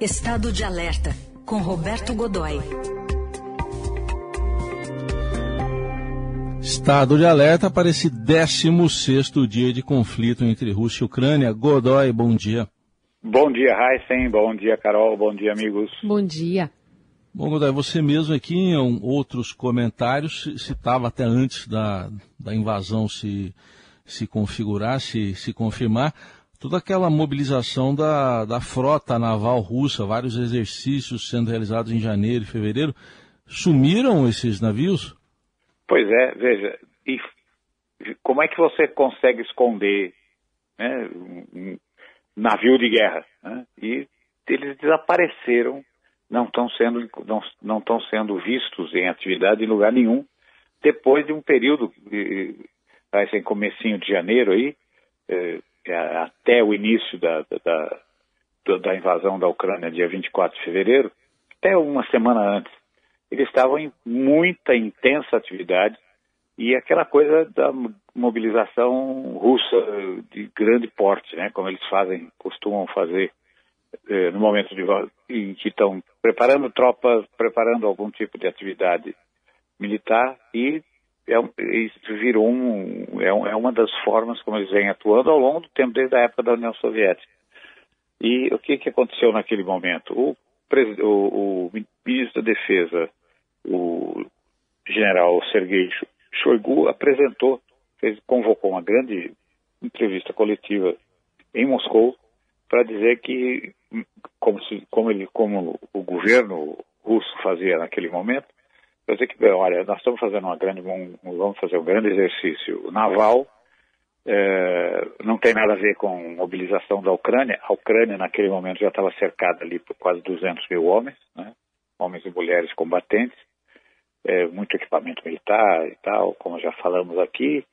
Estado de Alerta, com Roberto Godoy. Estado de alerta para esse 16 dia de conflito entre Rússia e Ucrânia. Godoy, bom dia. Bom dia, Heisen. Bom dia, Carol. Bom dia, amigos. Bom dia. Bom, Godoy, você mesmo aqui em outros comentários citava até antes da, da invasão se, se configurar, se, se confirmar, toda aquela mobilização da, da frota naval russa, vários exercícios sendo realizados em janeiro e fevereiro. Sumiram esses navios? Pois é, veja, e como é que você consegue esconder né, um navio de guerra? Né? E eles desapareceram, não estão sendo, não, não estão sendo vistos em atividade em lugar nenhum, depois de um período, assim, comecinho de janeiro aí, eh, até o início da, da, da invasão da Ucrânia, dia 24 de fevereiro, até uma semana antes, eles estavam em muita intensa atividade e aquela coisa da mobilização russa de grande porte, né, como eles fazem, costumam fazer eh, no momento de, em que estão preparando tropas, preparando algum tipo de atividade militar e é, isso virou um, é, é, uma das formas como eles vêm atuando ao longo do tempo, desde a época da União Soviética. E o que, que aconteceu naquele momento? O, o, o ministro da Defesa, o general Sergei Shoigu, apresentou, fez, convocou uma grande entrevista coletiva em Moscou para dizer que, como, se, como, ele, como o governo russo fazia naquele momento, para dizer que, olha, nós estamos fazendo uma grande, um, vamos fazer um grande exercício naval, é, não tem nada a ver com mobilização da Ucrânia. A Ucrânia, naquele momento, já estava cercada ali por quase 200 mil homens, né? homens e mulheres combatentes, é, muito equipamento militar e tal, como já falamos aqui,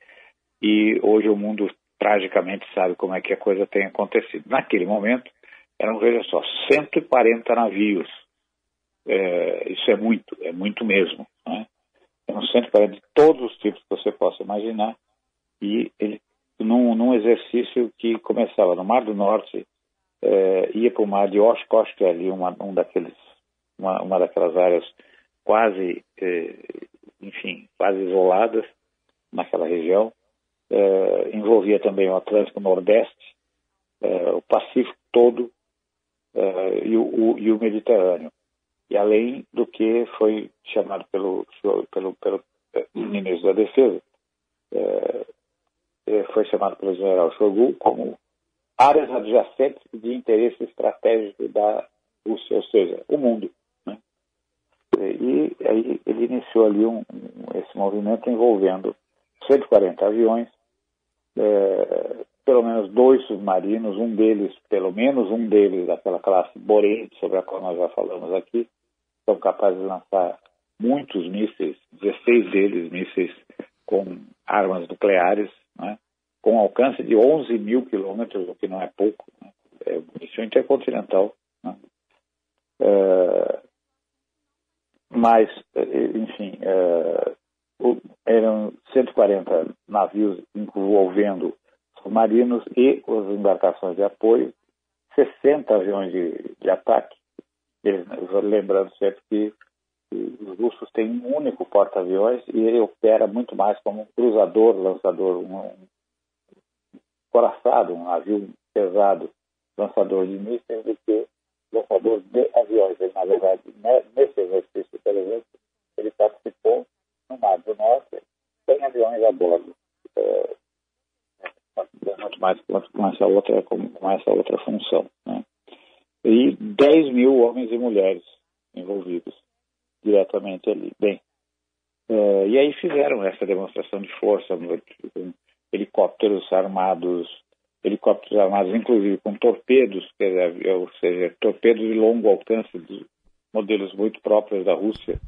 e hoje o mundo tragicamente sabe como é que a coisa tem acontecido. Naquele momento, eram, veja só, 140 navios é, isso é muito, é muito mesmo. Né? É um centro para de todos os tipos que você possa imaginar. E ele, num, num exercício que começava no Mar do Norte, é, ia para o Mar de Oshkosh, que é ali uma, um daqueles, uma, uma daquelas áreas quase, é, enfim, quase isoladas naquela região. É, envolvia também o Atlântico Nordeste, é, o Pacífico todo e o, o, e o Mediterrâneo e além do que foi chamado pelo, pelo, pelo ministro da Defesa, é, foi chamado pelo general Shoigu como áreas adjacentes de interesse estratégico da Rússia, ou seja, o mundo. Né? E aí ele iniciou ali um, um, esse movimento envolvendo 140 aviões, é, pelo menos dois submarinos, um deles, pelo menos um deles daquela classe Borei, sobre a qual nós já falamos aqui, são capazes de lançar muitos mísseis, 16 deles mísseis com armas nucleares, né, com alcance de 11 mil quilômetros, o que não é pouco, né, é munição intercontinental. Né, é, mas, enfim, é, eram 140 navios envolvendo submarinos e as embarcações de apoio, 60 aviões de, de ataque, lembrando sempre que os russos têm um único porta-aviões e ele opera muito mais como um cruzador, lançador, um, coraçado, um navio pesado, lançador de mísseis do que lançador de aviões. Ele, na verdade, nesse exercício, por exemplo, ele participou no Mar do Norte sem aviões a bordo. É, muito mais com essa outra, com essa outra função. E 10 mil homens e mulheres envolvidos diretamente ali. Bem, é, e aí fizeram essa demonstração de força, com helicópteros armados, helicópteros armados inclusive com torpedos, ou seja, torpedos de longo alcance, de modelos muito próprios da Rússia,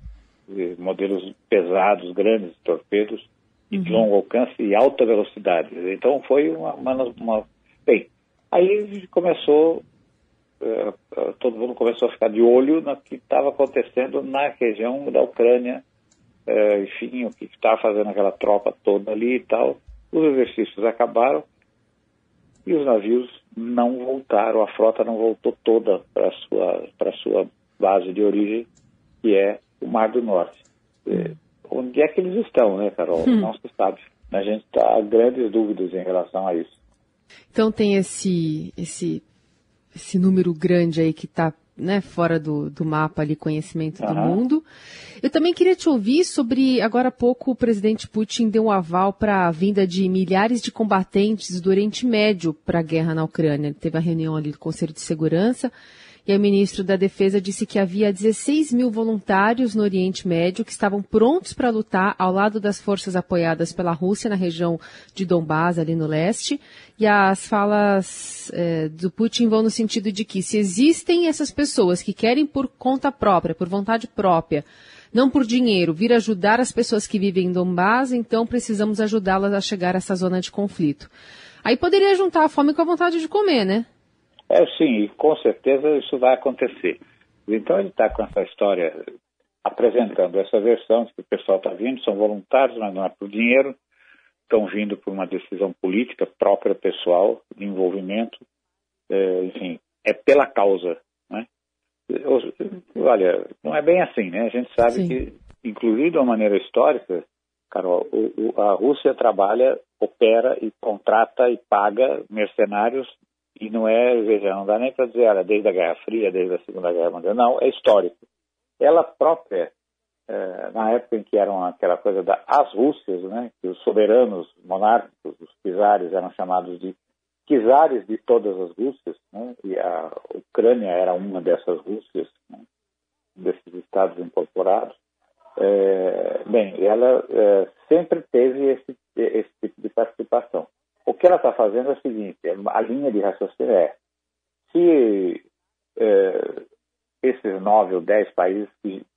modelos pesados, grandes torpedos, de uhum. longo alcance e alta velocidade. Então foi uma, uma, uma... Bem, aí começou todo mundo começou a ficar de olho no que estava acontecendo na região da Ucrânia, eh, enfim, o que estava fazendo aquela tropa toda ali e tal. Os exercícios acabaram e os navios não voltaram, a frota não voltou toda para sua para sua base de origem, que é o Mar do Norte. Onde é que eles estão, né, Carol? Hum. Não se sabe. A gente está grandes dúvidas em relação a isso. Então tem esse esse esse número grande aí que está né, fora do, do mapa ali, conhecimento uhum. do mundo. Eu também queria te ouvir sobre, agora há pouco o presidente Putin deu um aval para a vinda de milhares de combatentes do Oriente Médio para a guerra na Ucrânia. Ele teve a reunião ali do Conselho de Segurança e o ministro da Defesa disse que havia 16 mil voluntários no Oriente Médio que estavam prontos para lutar ao lado das forças apoiadas pela Rússia na região de Donbás, ali no leste. E as falas é, do Putin vão no sentido de que se existem essas pessoas que querem por conta própria, por vontade própria, não por dinheiro, vir ajudar as pessoas que vivem em Donbás, então precisamos ajudá-las a chegar a essa zona de conflito. Aí poderia juntar a fome com a vontade de comer, né? É sim, com certeza isso vai acontecer. Então ele está com essa história apresentando essa versão de que o pessoal está vindo, são voluntários, mas não é por dinheiro, estão vindo por uma decisão política própria, pessoal, de envolvimento, é, enfim, é pela causa. Né? Olha, não é bem assim, né? A gente sabe Sim. que, inclusive de uma maneira histórica, Carol, a Rússia trabalha, opera e contrata e paga mercenários e não é, veja, não dá nem para dizer, era desde a Guerra Fria, desde a Segunda Guerra Mundial, não, é histórico. Ela própria, é, na época em que eram aquela coisa das as Rússias, né, que os soberanos monárquicos, os czares eram chamados de czares de todas as Rússias, né, e a Ucrânia era uma dessas Rússias, né, desses estados incorporados, é, bem, ela é, sempre teve esse, esse tipo de participação. O que ela está fazendo é o seguinte: a linha de raciocínio é se é, esses nove ou dez países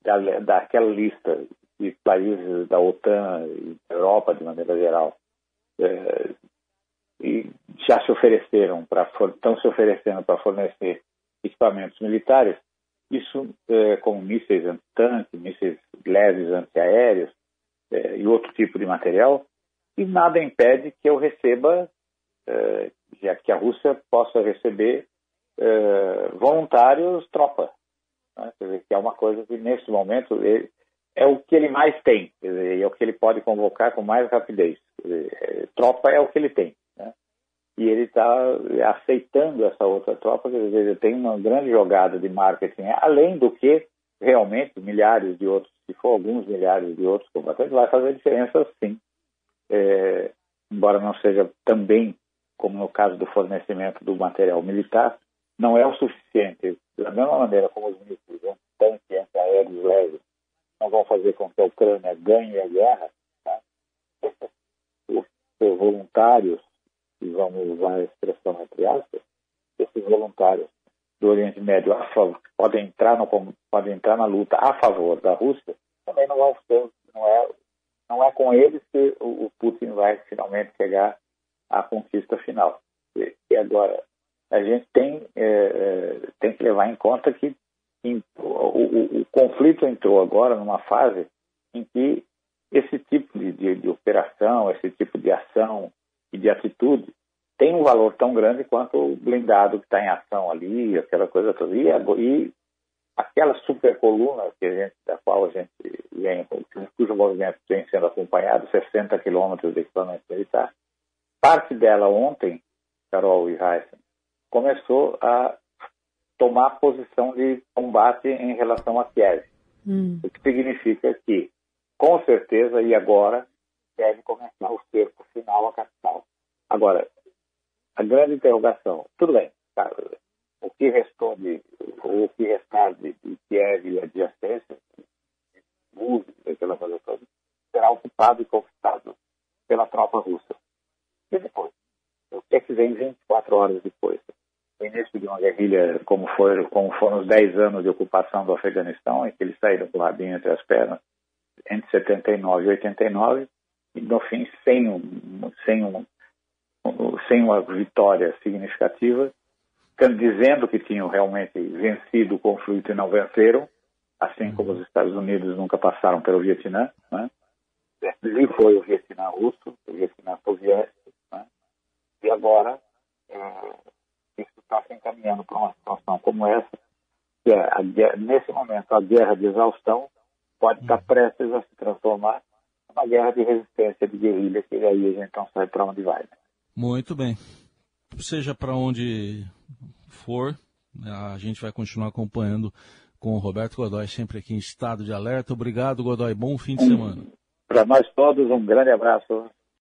da, daquela lista de países da OTAN e da Europa de maneira geral é, e já se ofereceram para estão se oferecendo para fornecer equipamentos militares, isso é, como mísseis antitanque, mísseis leves antiaéreos é, e outro tipo de material, e nada impede que eu receba, eh, já que a Rússia possa receber eh, voluntários tropa. Né? Quer dizer, que é uma coisa que nesse momento ele, é o que ele mais tem, dizer, é o que ele pode convocar com mais rapidez. Dizer, é, tropa é o que ele tem. Né? E ele está aceitando essa outra tropa, quer dizer, ele tem uma grande jogada de marketing, além do que realmente milhares de outros, se for alguns milhares de outros combatentes, vai fazer diferença sim é, embora não seja também como no caso do fornecimento do material militar, não é o suficiente. Da mesma maneira como os mísseis antitanque, antiaéreos leves não vão fazer com que a Ucrânia ganhe a guerra, tá? os voluntários, e vamos usar a expressão entre aspas, esses voluntários do Oriente Médio favor, podem entrar no, podem entrar na luta a favor da Rússia, também não vão ser, é não é com eles que o, Putin vai finalmente chegar à conquista final. E, agora, a gente tem, é, é, tem que levar em conta que em, o, o, o, conflito entrou agora numa fase em que esse tipo de, de, de, operação, esse tipo de ação e de atitude tem um valor tão grande quanto o blindado que está em ação ali, aquela coisa toda. E, e aquela supercoluna que a gente, da qual a gente vem, cujo movimento vem sendo acompanhado, 60 quilômetros de equipamento militar, parte dela ontem, Carol e Heisen, começou a tomar posição de combate em relação a Kiev. Hum. O que significa que, com certeza, e agora, deve começar o cerco final à capital. Agora, a grande interrogação, tudo bem, cara, o que restou de, o que restar de, Kiev e adjacência, Música, aquela coisa toda, será ocupado e conquistado pela tropa russa. E depois? O que é que vem 24 horas depois? O início de uma guerrilha, como, foi, como foram os 10 anos de ocupação do Afeganistão, em que eles saíram com o rabinho entre as pernas, entre 79 e 89, e no fim, sem, um, sem, um, sem uma vitória significativa, dizendo que tinham realmente vencido o conflito e não venceram, assim como os Estados Unidos nunca passaram pelo Vietnã, né? Foi o Vietnã russo, o Vietnã soviético, né? E agora é, isso está se encaminhando para uma situação como essa, que é, a, nesse momento, a guerra de exaustão pode estar prestes a se transformar numa guerra de resistência, de guerrilha, que aí a gente não sabe para onde vai. Né? Muito bem. Seja para onde for, a gente vai continuar acompanhando com o Roberto Godoy, sempre aqui em estado de alerta. Obrigado, Godoy. Bom fim de semana. Para nós todos, um grande abraço.